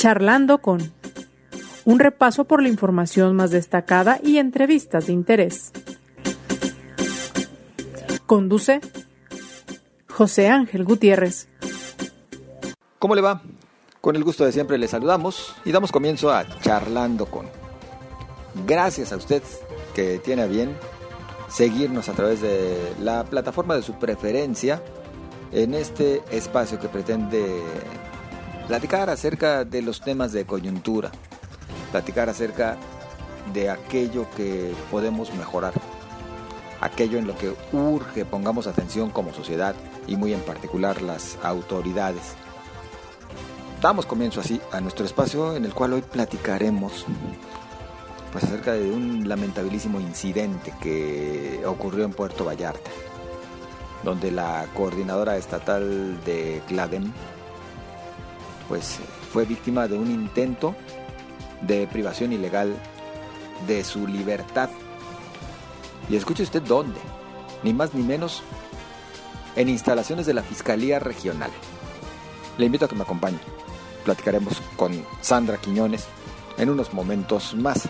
Charlando con un repaso por la información más destacada y entrevistas de interés. Conduce José Ángel Gutiérrez. ¿Cómo le va? Con el gusto de siempre le saludamos y damos comienzo a Charlando con. Gracias a usted que tiene a bien seguirnos a través de la plataforma de su preferencia en este espacio que pretende platicar acerca de los temas de coyuntura, platicar acerca de aquello que podemos mejorar, aquello en lo que urge pongamos atención como sociedad y muy en particular las autoridades. Damos comienzo así a nuestro espacio en el cual hoy platicaremos pues acerca de un lamentabilísimo incidente que ocurrió en Puerto Vallarta, donde la coordinadora estatal de CLADEM pues fue víctima de un intento de privación ilegal de su libertad. Y escuche usted dónde, ni más ni menos, en instalaciones de la Fiscalía Regional. Le invito a que me acompañe. Platicaremos con Sandra Quiñones en unos momentos más.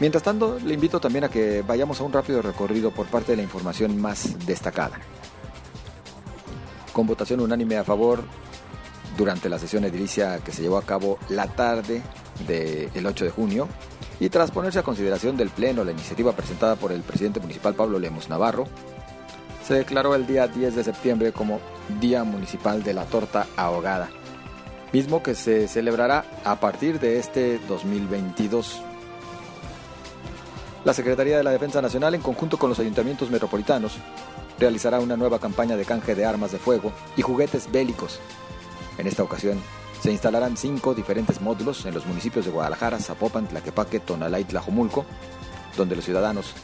Mientras tanto, le invito también a que vayamos a un rápido recorrido por parte de la información más destacada. Con votación unánime a favor, durante la sesión edilicia que se llevó a cabo la tarde del 8 de junio y tras ponerse a consideración del Pleno la iniciativa presentada por el presidente municipal Pablo Lemos Navarro, se declaró el día 10 de septiembre como Día Municipal de la Torta Ahogada, mismo que se celebrará a partir de este 2022. La Secretaría de la Defensa Nacional, en conjunto con los ayuntamientos metropolitanos, realizará una nueva campaña de canje de armas de fuego y juguetes bélicos en esta ocasión, se instalarán cinco diferentes módulos en los municipios de Guadalajara, Zapopan, Tlaquepaque, Tonalá y Tlajomulco, donde los ciudadanos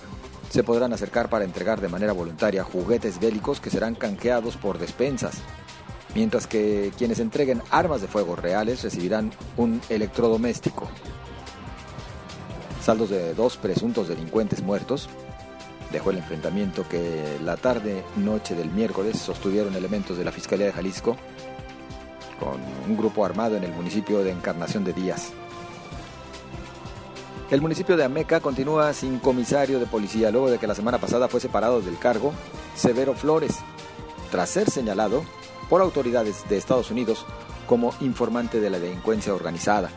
se podrán acercar para entregar de manera voluntaria juguetes bélicos que serán canjeados por despensas, mientras que quienes entreguen armas de fuego reales recibirán un electrodoméstico. Saldos de dos presuntos delincuentes muertos dejó el enfrentamiento que la tarde-noche del miércoles sostuvieron elementos de la Fiscalía de Jalisco con un grupo armado en el municipio de Encarnación de Díaz. El municipio de Ameca continúa sin comisario de policía luego de que la semana pasada fue separado del cargo Severo Flores, tras ser señalado por autoridades de Estados Unidos como informante de la delincuencia organizada.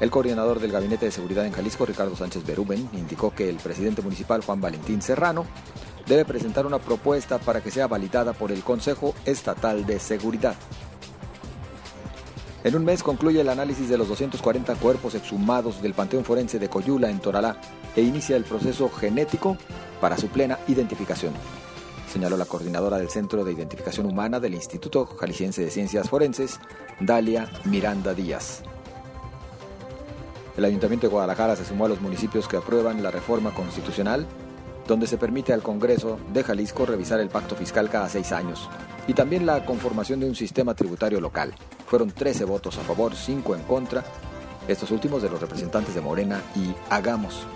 El coordinador del Gabinete de Seguridad en Jalisco, Ricardo Sánchez Beruben, indicó que el presidente municipal Juan Valentín Serrano debe presentar una propuesta para que sea validada por el Consejo Estatal de Seguridad. En un mes concluye el análisis de los 240 cuerpos exhumados del Panteón Forense de Coyula en Toralá e inicia el proceso genético para su plena identificación, señaló la coordinadora del Centro de Identificación Humana del Instituto Jalisciense de Ciencias Forenses, Dalia Miranda Díaz. El Ayuntamiento de Guadalajara se sumó a los municipios que aprueban la reforma constitucional, donde se permite al Congreso de Jalisco revisar el pacto fiscal cada seis años, y también la conformación de un sistema tributario local. Fueron 13 votos a favor, 5 en contra, estos últimos de los representantes de Morena y Hagamos.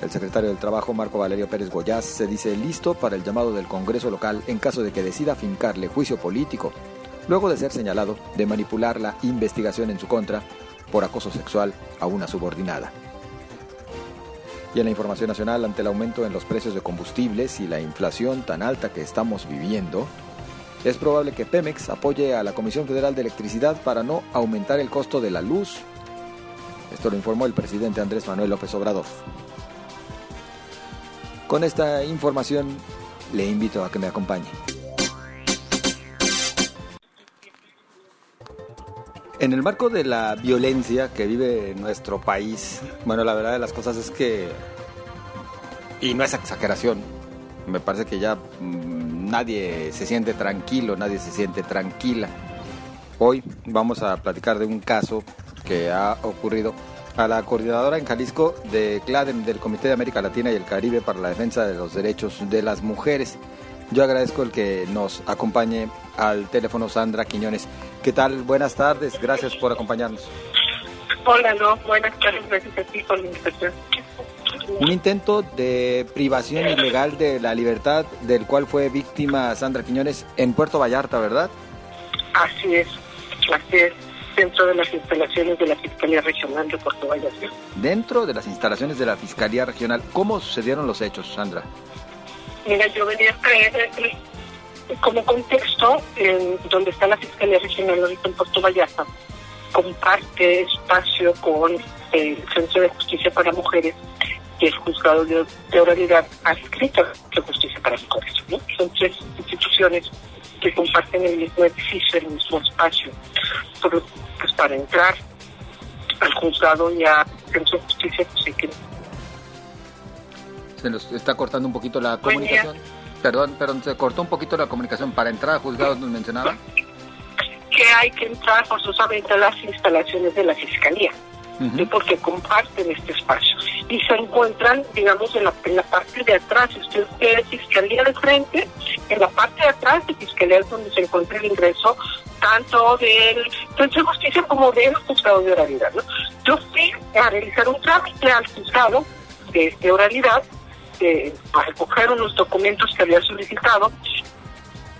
El secretario del Trabajo, Marco Valerio Pérez Goyaz, se dice listo para el llamado del Congreso local en caso de que decida fincarle juicio político, luego de ser señalado de manipular la investigación en su contra por acoso sexual a una subordinada. Y en la información nacional, ante el aumento en los precios de combustibles y la inflación tan alta que estamos viviendo, es probable que Pemex apoye a la Comisión Federal de Electricidad para no aumentar el costo de la luz. Esto lo informó el presidente Andrés Manuel López Obrador. Con esta información le invito a que me acompañe. En el marco de la violencia que vive nuestro país, bueno, la verdad de las cosas es que, y no es exageración, me parece que ya mm, nadie se siente tranquilo, nadie se siente tranquila. Hoy vamos a platicar de un caso que ha ocurrido a la coordinadora en Jalisco de CLADEM, del Comité de América Latina y el Caribe para la Defensa de los Derechos de las Mujeres. Yo agradezco el que nos acompañe al teléfono Sandra Quiñones. ¿Qué tal? Buenas tardes, gracias por acompañarnos. Hola, no, buenas tardes, gracias a ti por la invitación un intento de privación ilegal de la libertad del cual fue víctima Sandra Quiñones en Puerto Vallarta, ¿verdad? Así es, así es. dentro de las instalaciones de la Fiscalía Regional de Puerto Vallarta. Dentro de las instalaciones de la Fiscalía Regional, ¿cómo sucedieron los hechos, Sandra? Mira, yo venía a creer como contexto, en donde está la Fiscalía Regional ahorita en Puerto Vallarta, comparte espacio con el Centro de Justicia para Mujeres y el Juzgado de, Oralidad adscrito de Justicia para Mujeres. ¿no? Son tres instituciones que comparten el mismo edificio, el mismo espacio. Por, pues para entrar al juzgado y al Centro de Justicia, pues hay que... Se nos está cortando un poquito la comunicación. Perdón, perdón, se cortó un poquito la comunicación. Para entrar al juzgado nos mencionaba. Que hay que entrar forzosamente a las instalaciones de la Fiscalía porque comparten este espacio. Y se encuentran, digamos, en la, parte de atrás, si usted quiere fiscalía de frente, en la parte de atrás de fiscalía es donde se encuentra el ingreso tanto del Centro de Justicia como del juzgado de oralidad. ¿no? Yo fui a realizar un trámite al juzgado de, de oralidad, de, a recoger unos documentos que había solicitado,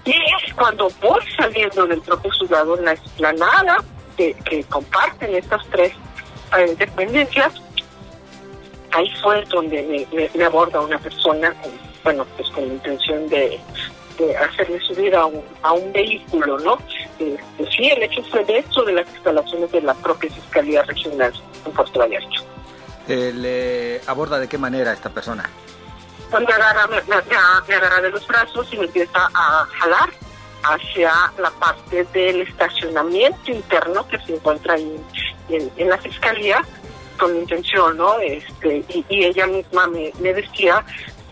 y cuando voy saliendo del propio juzgado en la explanada que comparten estas tres eh, dependencias, ahí fue donde me, aborda una persona, bueno, pues con la intención de, hacerle subir a un, a un vehículo, ¿no? Eh, pues sí, el hecho fue dentro de las instalaciones de la propia Fiscalía Regional en Puerto Vallarta. Eh, ¿Le aborda de qué manera esta persona? Pues me agarra, me, me agarra de los brazos y me empieza a jalar hacia la parte del estacionamiento interno que se encuentra ahí en, la fiscalía con intención, ¿no? Este, y, ella misma me, decía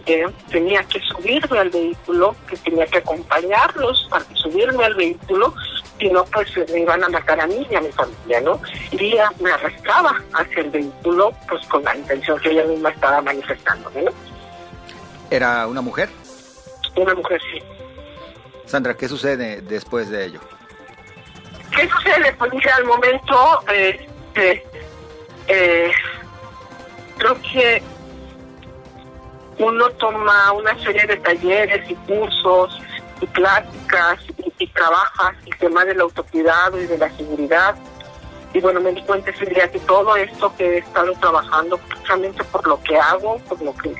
que tenía que subirme al vehículo, que tenía que acompañarlos para subirme al vehículo, si no, pues me iban a matar a mí y a mi familia, ¿no? Y ella me arrastraba hacia el vehículo, pues con la intención que ella misma estaba manifestando, ¿no? ¿Era una mujer? Una mujer, sí. Sandra, ¿qué sucede después de ello? ¿Qué sucede? Pues al momento, este, eh, creo que uno toma una serie de talleres y cursos y pláticas y, trabaja el tema del autocuidado y de la seguridad. Y bueno, me di cuenta ese que todo esto que he estado trabajando, precisamente por lo que hago, por lo que,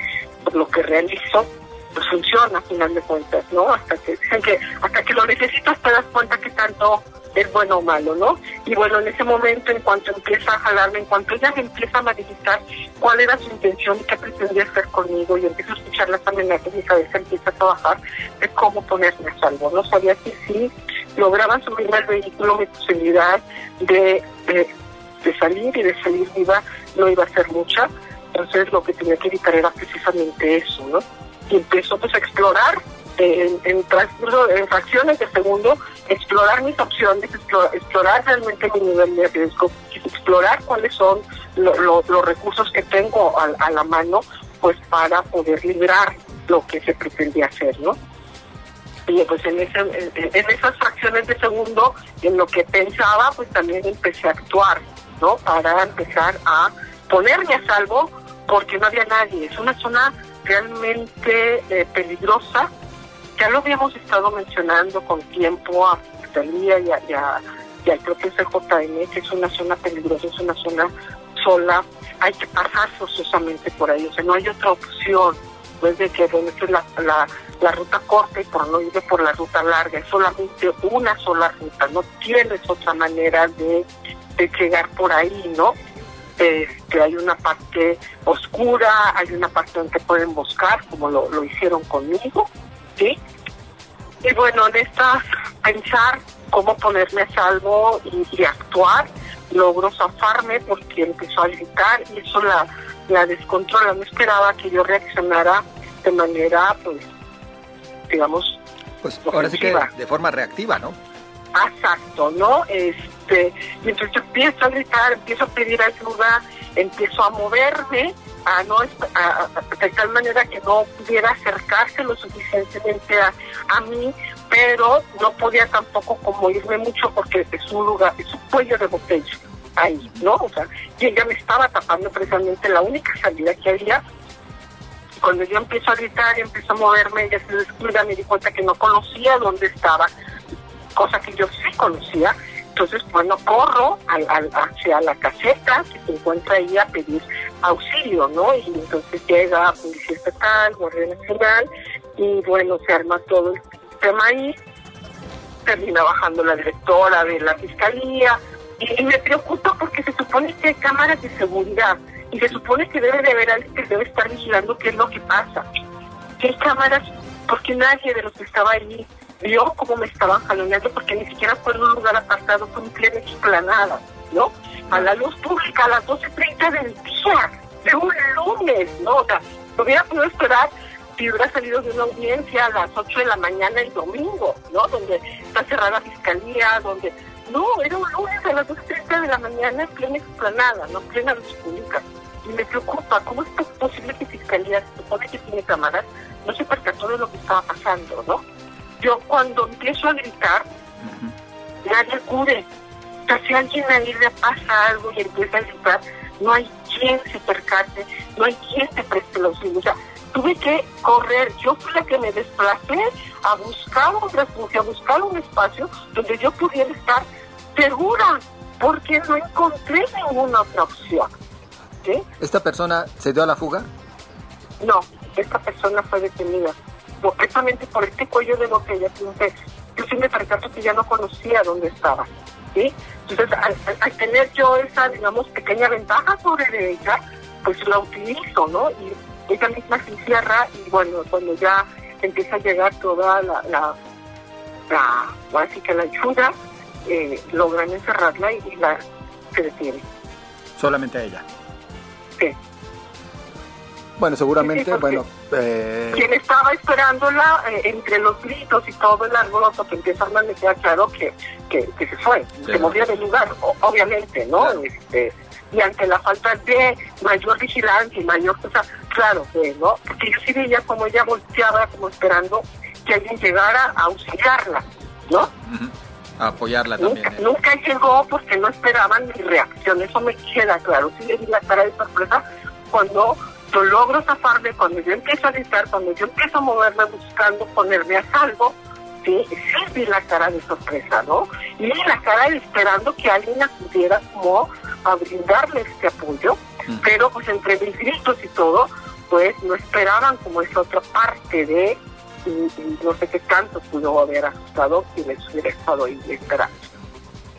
por lo que realizo, pues funciona a final de cuentas, ¿no? Hasta que dicen que hasta que lo necesitas te das cuenta que tanto es bueno o malo, ¿no? Y bueno, en ese momento, en cuanto empieza a jalarme, en cuanto ella me empieza a manifestar cuál era su intención y qué pretendía hacer conmigo, y empiezo a escuchar las amenazas, mi cabeza empieza a trabajar de cómo ponerme a salvo. No sabía que si lograban subirme al vehículo, mi posibilidad de, de, de salir y de salir viva no iba a ser mucha. Entonces, lo que tenía que evitar era precisamente eso, ¿no? Y empezó pues a explorar en, en transcurso, en fracciones de segundo, explorar mis opciones, explorar, realmente mi nivel de riesgo, explorar cuáles son los recursos que tengo a, la mano, pues para poder librar lo que se pretendía hacer, ¿no? Y pues en, ese, en, esas fracciones de segundo, en lo que pensaba, pues también empecé a actuar, ¿no? Para empezar a ponerme a salvo, porque no había nadie. Es una zona realmente eh, peligrosa. Ya lo habíamos estado mencionando con tiempo a Fiscalía y, a, y, a, y al propio CJM, que es una zona peligrosa, es una zona sola. Hay que pasar forzosamente por ahí, o sea, no hay otra opción. Pues de que bueno, la, la, la ruta corta y por no ir por la ruta larga, es solamente una sola ruta, no tienes otra manera de, de llegar por ahí, ¿no? Que hay una parte oscura, hay una parte donde pueden buscar, como lo, hicieron conmigo, ¿sí? Y bueno, en esta, pensar cómo ponerme a salvo y, actuar, logró zafarme porque empezó a gritar y eso la, la descontrola. No esperaba que yo reaccionara de manera, pues, digamos, pues ahora sí que de forma reactiva, ¿no? Exacto, ¿no? Este, y entonces yo empiezo a gritar, empiezo a pedir ayuda, empiezo a moverme, a no de tal manera que no pudiera acercarse lo suficientemente a, a mí, pero no podía tampoco como mucho porque es un lugar, es un cuello de botella ahí, ¿no? O sea, y ella me estaba tapando precisamente la única salida que había. Cuando yo empiezo a gritar y empiezo a moverme, ella se descuida, me di cuenta que no conocía dónde estaba cosa que yo sí conocía, Entonces, bueno, corro al, hacia la caseta que se encuentra ahí a pedir auxilio, ¿no? Y entonces llega Policía Estatal, Guardia Nacional, y bueno, se arma todo el tema ahí. Termina bajando la directora de la fiscalía, y, me preocupa porque se supone que hay cámaras de seguridad, y se supone que debe de haber alguien que debe estar vigilando qué es lo que pasa. ¿Qué cámaras? Porque nadie de los que estaba allí vio cómo me estaban jaloneando, porque ni siquiera fue en un lugar apartado, fue un pleno explanada, ¿no? A la luz pública a las 12.30 del día, de un lunes, ¿no? O sea, hubiera podido esperar si hubiera salido de una audiencia a las 8 de la mañana el domingo, ¿no? Donde está cerrada la fiscalía, donde... No, era un lunes a las 12.30 de la mañana en plena explanada, ¿no? Plena luz pública. Y me preocupa, ¿cómo es posible que Fiscalía, supone que tiene cámaras, no se percató de lo que estaba pasando, ¿no? Yo cuando empiezo a gritar, nadie acude. O sea, si alguien ahí le pasa algo y empieza a gritar, no hay quien se percate, no hay quien se preste los O sea, tuve que correr. Yo fui la que me desplacé a buscar un refugio, a buscar un espacio donde yo pudiera estar segura, porque no encontré ninguna otra opción. ¿Esta persona se dio a la fuga? No, esta persona fue detenida por este cuello de botella, entonces yo sí me percato que ya no conocía dónde estaba. ¿sí? Entonces, al, tener yo esa, digamos, pequeña ventaja sobre ella, pues la utilizo, ¿no? Y ella misma se encierra y bueno, cuando ya empieza a llegar toda la, la, la que la ayuda, eh, logran encerrarla y, la se detiene. ¿Solamente a ella? Sí. Bueno, seguramente, bueno... Eh... Quien estaba esperándola eh, entre los gritos y todo el alboroto que empezaron a me queda claro que, que, se fue, se movía del lugar, obviamente, ¿no? Este, y ante la falta de mayor vigilancia y mayor cosa, claro que, ¿no? Porque yo sí veía como ella volteaba, como esperando que alguien llegara a auxiliarla, ¿no? A apoyarla también. Nunca, ¿eh? nunca, llegó porque no esperaban mi reacción, eso me queda claro. Sí le di la cara de sorpresa cuando lo logro zafarme cuando yo empiezo a gritar, cuando yo empiezo a moverme buscando ponerme a salvo, sí, sí vi la cara de sorpresa, ¿no? Y la cara de esperando que alguien acudiera como a brindarle este apoyo, pero pues entre mis gritos y todo, pues no esperaban como esa otra parte de y, no sé qué tanto pudo haber asustado si les hubiera estado ahí esperando.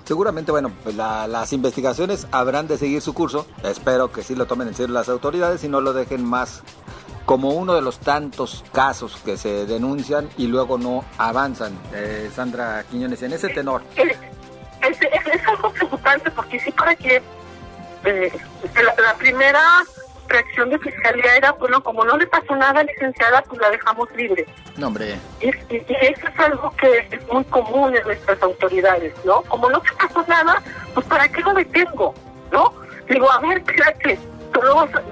Seguramente, bueno, pues las investigaciones habrán de seguir su curso. Espero que sí lo tomen en serio las autoridades y no lo dejen más como uno de los tantos casos que se denuncian y luego no avanzan. Eh, Sandra Quiñones, en ese tenor. Es, algo preocupante porque sí para que eh, la primera reacción de fiscalía era, bueno, como no le pasó nada, licenciada, pues la dejamos libre. No, hombre. Y, eso es algo que es muy común en nuestras autoridades, ¿no? Como no te pasó nada, pues ¿para qué lo detengo? ¿No? Digo, a ver, espérate, tú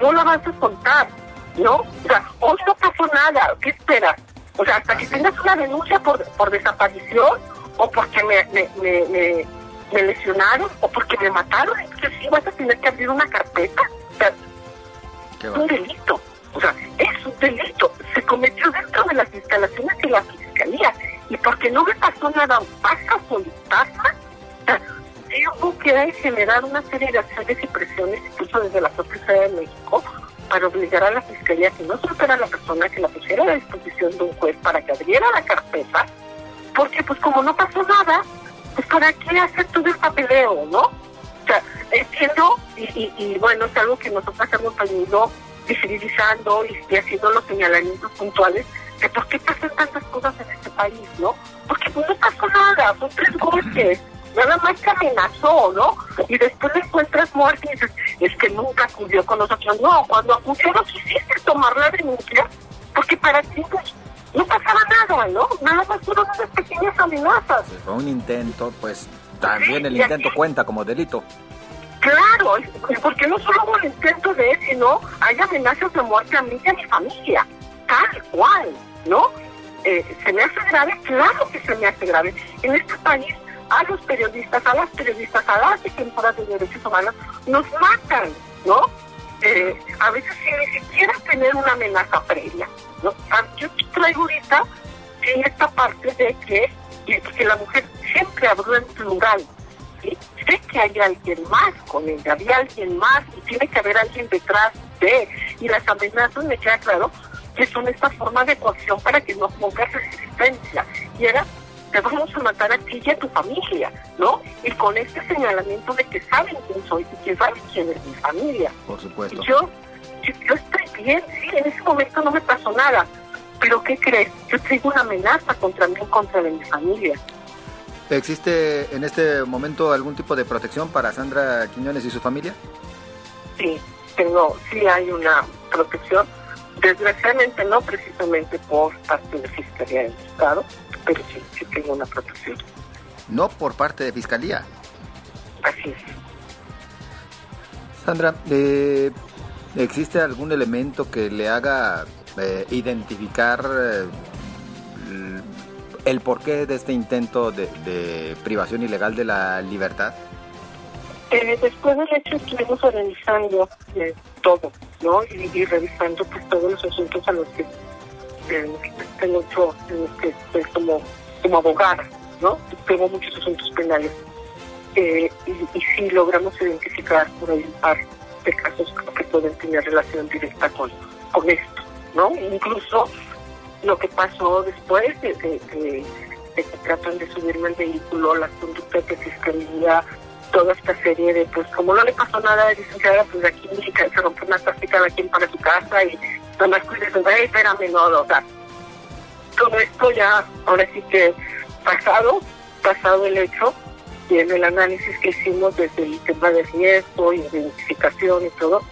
no la vas a contar, ¿no? O sea, hoy no pasó nada, ¿qué esperas? O sea, hasta que tengas una denuncia por, por desaparición o porque me, me, me, me, lesionaron o porque me mataron, entonces sí vas a tener que abrir una carpeta. O sea, un delito. O sea, es un delito. Se cometió dentro de las instalaciones de la fiscalía. Y porque no me pasó nada, pasa soltarla. O sea, hubo que generar una serie de acciones y presiones, incluso desde la propia de México, para obligar a la fiscalía que no soltara a la persona, que la pusiera a disposición de un juez para que abriera la carpeta, porque pues como no pasó nada, pues para qué hacer todo el papeleo, ¿no? O sea, entiendo, y, y, bueno, es algo que nosotros hemos venido visibilizando y, haciendo los señalamientos puntuales de por qué pasan tantas cosas en este país, ¿no? Porque pues, no pasó nada, son tres golpes, nada más que amenazó, ¿no? Y después le encuentras muerte y dices, es que nunca acudió con nosotros. No, cuando acudió no quisiste tomar la denuncia, porque para ti pues, no pasaba nada, ¿no? Nada más fueron unas pequeñas amenazas. fue un intento, pues también el intento cuenta como delito. Claro, porque no solo hubo el intento de él, sino hay amenazas de muerte a mí y a mi familia, tal cual, ¿no? Eh, ¿Se me hace grave? Claro que se me hace grave. En este país, a los periodistas, a las periodistas, a las defensoras de derechos humanos, nos matan, ¿no? Eh, a veces sin ni siquiera tener una amenaza previa, ¿no? Ah, yo traigo ahorita en esta parte de que, que la mujer siempre habló en plural, ¿sí? Sé que hay alguien más con ella, había alguien más y tiene que haber alguien detrás de. Y las amenazas me queda claro que son esta forma de coacción para que no pongas resistencia. Y era, te vamos a matar a ti y a tu familia, ¿no? Y con este señalamiento de que saben quién soy y que saben quién es mi familia. Por supuesto. Yo, yo, yo estoy bien, sí, en ese momento no me pasó nada. Pero ¿qué crees? Yo tengo una amenaza contra mí en contra de mi familia. ¿Existe en este momento algún tipo de protección para Sandra Quiñones y su familia? Sí, tengo, sí hay una protección. Desgraciadamente no precisamente por parte de Fiscalía del Estado, pero sí, sí tengo una protección. No por parte de Fiscalía. Así es. Sandra, eh, ¿existe algún elemento que le haga eh, identificar eh, el porqué de este intento de, de privación ilegal de la libertad? Eh, después del hecho estuvimos organizando eh, todo, ¿no? Y, revisando pues todos los asuntos a los que en los que estoy como, como abogada, ¿no? Tengo muchos asuntos penales. y, y sí logramos identificar por ahí un par de casos que pueden tener relación directa con, con esto, ¿no? Incluso lo que pasó después de, de, de, de que tratan de subirme al vehículo, las conductas de fiscalía, toda esta serie de, pues como no le pasó nada de licenciada, pues aquí se rompió una táctica cada quien para su casa y nada más hey, espérame, no, o sea, todo esto ya, ahora sí que pasado, pasado el hecho, y en el análisis que hicimos desde el tema de riesgo y de identificación y todo,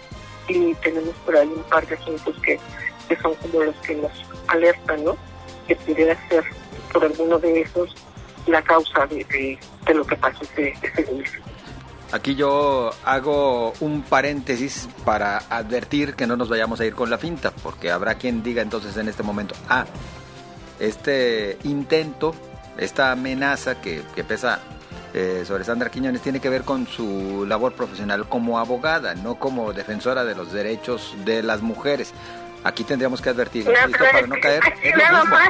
y tenemos por ahí un par de asuntos que, que son como los que nos alertan, ¿no? Que pudiera ser por alguno de esos la causa de, lo que pasó ese, ese. Aquí yo hago un paréntesis para advertir que no nos vayamos a ir con la finta, porque habrá quien diga entonces en este momento, ah, este intento, esta amenaza que, que pesa eh, sobre Sandra Quiñones tiene que ver con su labor profesional como abogada, no como defensora de los derechos de las mujeres. Aquí tendríamos que advertir, para no es- caer lo nada mismo. más,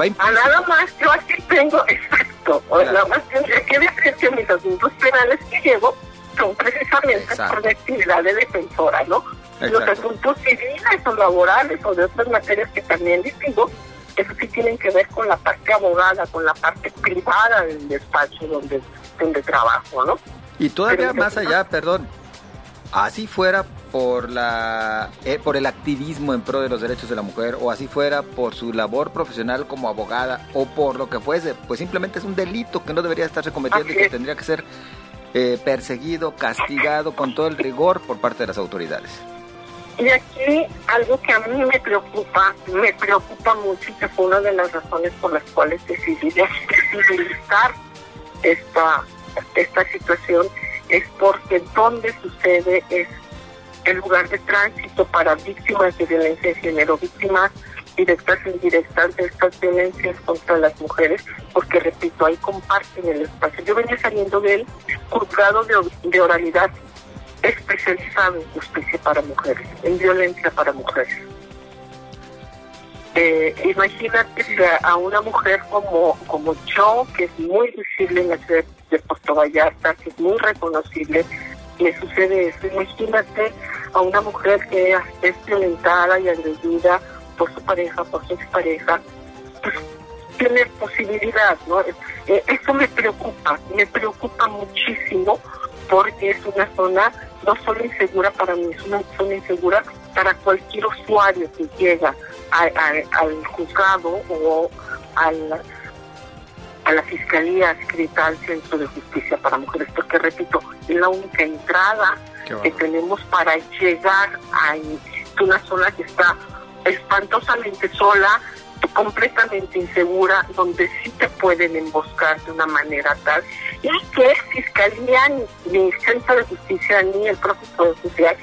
Va a nada más, yo aquí tengo, exacto, Claro. nada más tendría que decir que mis asuntos penales que llevo son precisamente Exacto. por mi actividad de defensora, ¿no? Los Exacto. asuntos civiles o laborales o de otras materias que también distingo, eso sí tienen que ver con la parte abogada, con la parte privada del despacho donde, donde trabajo, ¿no? Y todavía Pero- más allá, perdón, así fuera por la eh, por el activismo en pro de los derechos de la mujer o así fuera por su labor profesional como abogada o por lo que fuese, pues simplemente es un delito que no debería estarse cometiendo y que tendría que ser eh, perseguido, castigado con todo el rigor por parte de las autoridades. Y aquí algo que a mí me preocupa, me preocupa mucho y que fue una de las razones por las cuales decidí visibilizar esta, esta situación es porque donde sucede es el lugar de tránsito para víctimas de violencia de género, víctimas directas e indirectas de estas violencias contra las mujeres, porque repito, ahí comparten el espacio. Yo venía saliendo del juzgado de, de oralidad especializado en justicia para mujeres, en violencia para mujeres. Eh, imagínate a una mujer como, como yo, que es muy visible en la ciudad de Puerto Vallarta, que es muy reconocible, le sucede eso. Imagínate a una mujer que es violentada y agredida por su pareja, por su expareja, pues tiene posibilidad, ¿no? Eh, eso me preocupa, me preocupa muchísimo porque es una zona no solo insegura para mí, es una zona insegura para cualquier usuario que llega a, a, al juzgado o al, a la Fiscalía adscrita al Centro de Justicia para Mujeres, porque repito, es la única entrada que tenemos para llegar a una zona que está espantosamente sola, completamente insegura, donde sí te pueden emboscar de una manera tal, y que Fiscalía, ni, ni Centro de Justicia, ni el propio Poder Judicial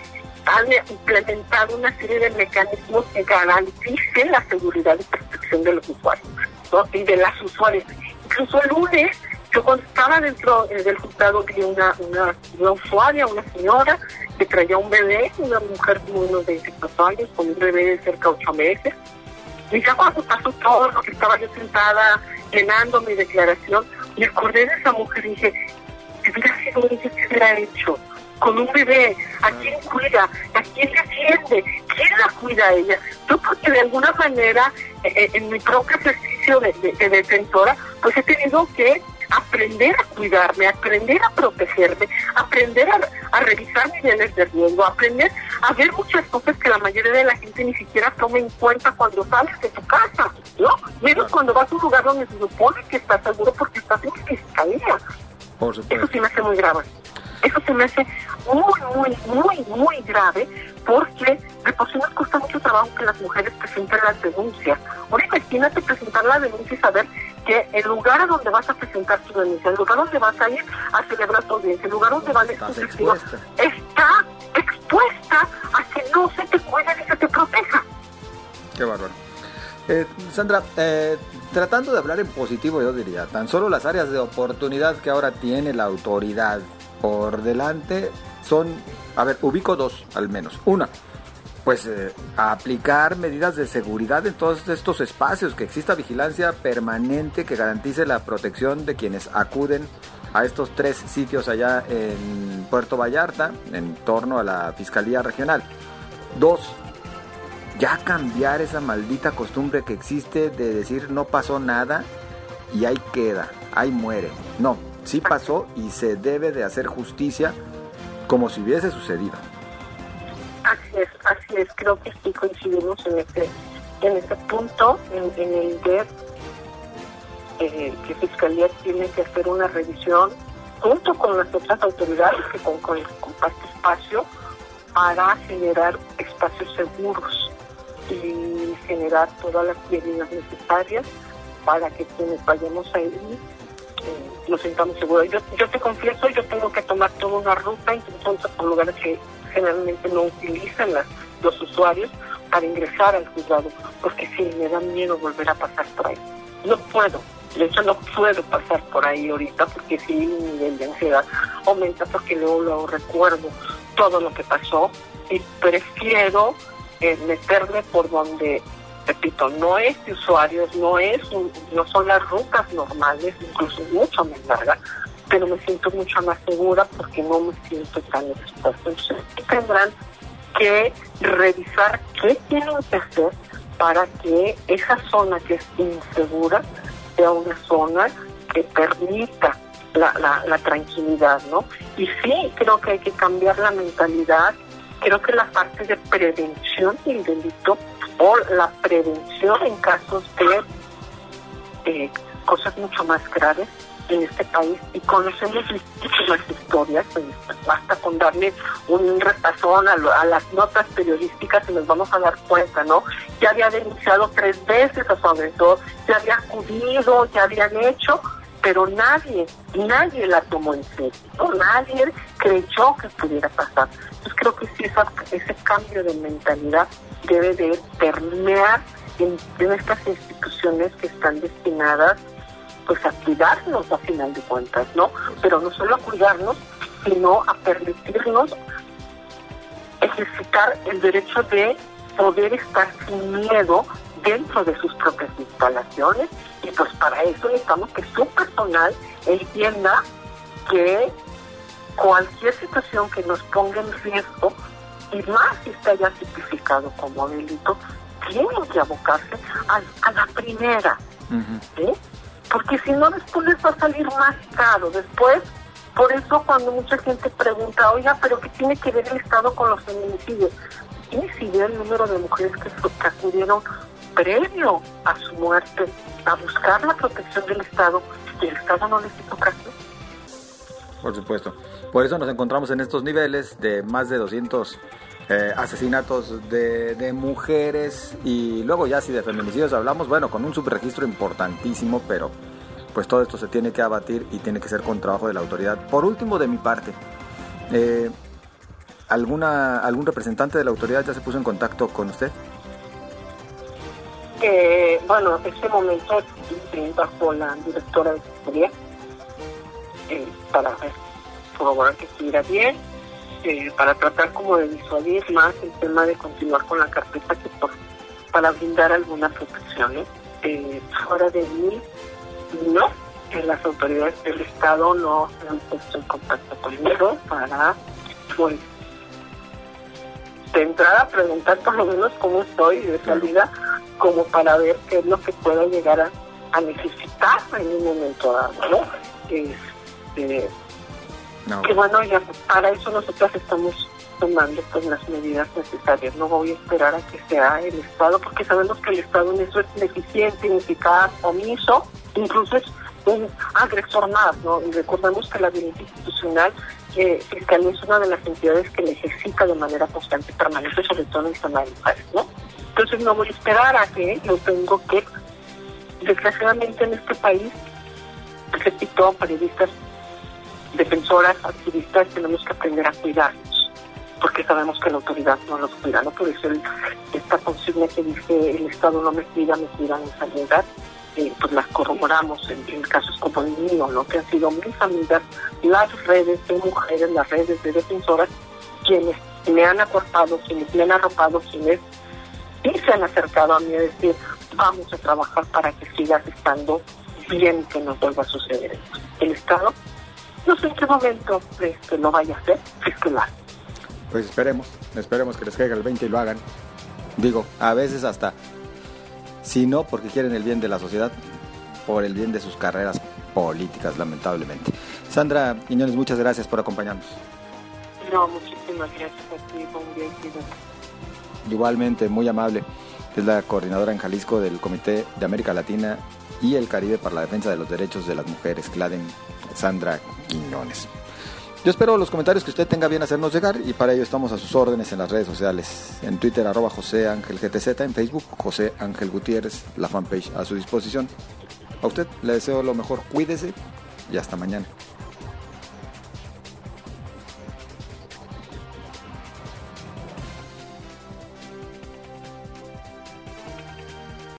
han implementado una serie de mecanismos que garanticen la seguridad y protección de los usuarios ¿no? y de las usuarias. Incluso el lunes, yo cuando estaba dentro eh, del juzgado vi una, una, una usuaria, una señora que traía un bebé, una mujer de unos 24 años, con un bebé de cerca de 8 meses. Y ya cuando pasó todo lo que estaba yo sentada llenando mi declaración, me acordé de esa mujer y dije, hubiera sido ella, ¿qué hubiera hecho? Con un bebé, ¿a quién cuida? ¿A quién defiende? ¿Quién la cuida a ella? Yo porque de alguna manera, eh, eh, en mi propio ejercicio de, de defensora, pues he tenido que aprender a cuidarme, aprender a protegerme, aprender a, revisar niveles de riesgo, aprender a ver muchas cosas que la mayoría de la gente ni siquiera toma en cuenta cuando sales de tu casa, ¿no? Menos cuando vas a un lugar donde se supone que estás seguro porque estás en fiscalía. Eso sí me hace muy grave. Eso se me hace muy, muy, muy, muy grave porque de por sí nos cuesta mucho trabajo que las mujeres presenten las denuncias. Ahora imagínate presentar la denuncia y saber que el lugar a donde vas a presentar tu denuncia, el lugar donde vas a ir a celebrar tu audiencia, el lugar donde van a expuesta. está expuesta a que no se te cuide y se te proteja. Qué bárbaro. Eh, Sandra, eh, tratando de hablar en positivo, yo diría, tan solo las áreas de oportunidad que ahora tiene la autoridad por delante son, a ver, ubico dos al menos. Una, pues eh, aplicar medidas de seguridad en todos estos espacios, que exista vigilancia permanente que garantice la protección de quienes acuden a estos tres sitios allá en Puerto Vallarta, en torno a la Fiscalía Regional. Dos, ya cambiar esa maldita costumbre que existe de decir no pasó nada y ahí queda, ahí muere. No, sí pasó y se debe de hacer justicia como si hubiese sucedido. Así es, así es, creo que sí coincidimos en este, en este punto, en, el ver eh, que Fiscalía tiene que hacer una revisión junto con las otras autoridades que con, con, comparte espacio para generar espacios seguros y generar todas las medidas necesarias para que quienes vayamos eh, nos sintamos seguros. Yo, yo te confieso, yo tengo que tomar toda una ruta, incluso por lugares que generalmente no utilizan las, los usuarios para ingresar al juzgado, porque sí, me da miedo volver a pasar por ahí. No puedo, de hecho no puedo pasar por ahí ahorita porque sí mi nivel de ansiedad aumenta porque luego, luego recuerdo todo lo que pasó y prefiero eh, meterme por donde, repito, no es de usuarios, no es no son las rutas normales, incluso mucho más largas, pero me siento mucho más segura porque no me siento tan expuesta. Entonces, tendrán que revisar qué tienen que hacer para que esa zona que es insegura sea una zona que permita la, la, tranquilidad, ¿no? Y sí, creo que hay que cambiar la mentalidad, creo que la parte de prevención del delito o la prevención en casos de cosas mucho más graves en este país y conocemos muchísimas historias, pues, basta con darle un repasón a, las notas periodísticas y nos vamos a dar cuenta, ¿no? Ya había denunciado tres veces a su agresor, ya había acudido, ya habían hecho, pero nadie, nadie la tomó en serio, nadie creyó que pudiera pasar. Entonces creo que sí, ese cambio de mentalidad debe de permear en, en estas instituciones que están destinadas pues a cuidarnos a final de cuentas, ¿no? Pero no solo a cuidarnos, sino a permitirnos ejercitar el derecho de poder estar sin miedo dentro de sus propias instalaciones y pues para eso necesitamos que su personal entienda que cualquier situación que nos ponga en riesgo y más si está ya tipificado como delito, tiene que abocarse a, la primera. ¿sí? porque si no después les va a salir más caro. Después, por eso cuando mucha gente pregunta, oiga, pero ¿qué tiene que ver el Estado con los feminicidios? Tiene si ve el número de mujeres que, que acudieron previo a su muerte a buscar la protección del Estado y el Estado no les hizo caso. Por supuesto. Por eso nos encontramos en estos niveles de más de 200 eh, asesinatos de, mujeres y luego ya si de feminicidios hablamos, bueno, con un subregistro importantísimo, pero pues todo esto se tiene que abatir y tiene que ser con trabajo de la autoridad. Por último, de mi parte, eh, ¿alguna, ¿algún representante de la autoridad ya se puso en contacto con usted? Eh, bueno, en este momento estoy bajo la directora de seguridad eh, para corroborar que estuviera bien eh, para tratar como de disuadir más el tema de continuar con la carpeta que por, para brindar algunas protecciones. Eh, fuera de mí, no, que las autoridades del Estado no se han puesto en contacto conmigo para, pues, de entrada preguntar por lo menos cómo estoy de salida, como para ver qué es lo que puedo llegar a, a necesitar en un momento dado, ¿no? No. que bueno, ya para eso nosotros estamos tomando pues las medidas necesarias. No voy a esperar a que sea el Estado, porque sabemos que el Estado en eso es ineficiente, ineficaz, omiso, incluso es un agresor más, ¿no? Y recordemos que la violencia institucional, eh, Fiscalía es una de las entidades que necesita de manera constante y permanente, sobre todo en el tema de mujeres, ¿no? Entonces no voy a esperar a que yo tengo que, desgraciadamente en este país, repito, periodistas, defensoras, activistas, tenemos que aprender a cuidarnos, porque sabemos que la autoridad no nos cuida, ¿no? Por eso esta consigna que dice el Estado no me cuida, me cuida mi sanidad, eh, pues las corroboramos en, en casos como el mío, ¿no? Que han sido mis amigas, las redes de mujeres, las redes de defensoras, quienes me han aportado, quienes me han arropado, quienes sí se han acercado a mí a decir, vamos a trabajar para que sigas estando bien, que no vuelva a suceder. El Estado, no sé en qué momento lo vaya a hacer, si es que lo hace. Pues esperemos, esperemos que les caiga el 20 y lo hagan. Digo, a veces hasta, si no porque quieren el bien de la sociedad, por el bien de sus carreras políticas, lamentablemente. Sandra Quiñones, muchas gracias por acompañarnos. No, muchísimas gracias a ti, buen día. Igualmente, muy amable. Es la coordinadora en Jalisco del Comité de América Latina y el Caribe para la Defensa de los Derechos de las Mujeres, CLADEN, Sandra Quiñones. Yo espero los comentarios que usted tenga bien hacernos llegar y para ello estamos a sus órdenes en las redes sociales. En Twitter, arroba José Ángel GTZ, en Facebook, José Ángel Gutiérrez, la fanpage a su disposición. A usted le deseo lo mejor, cuídese y hasta mañana.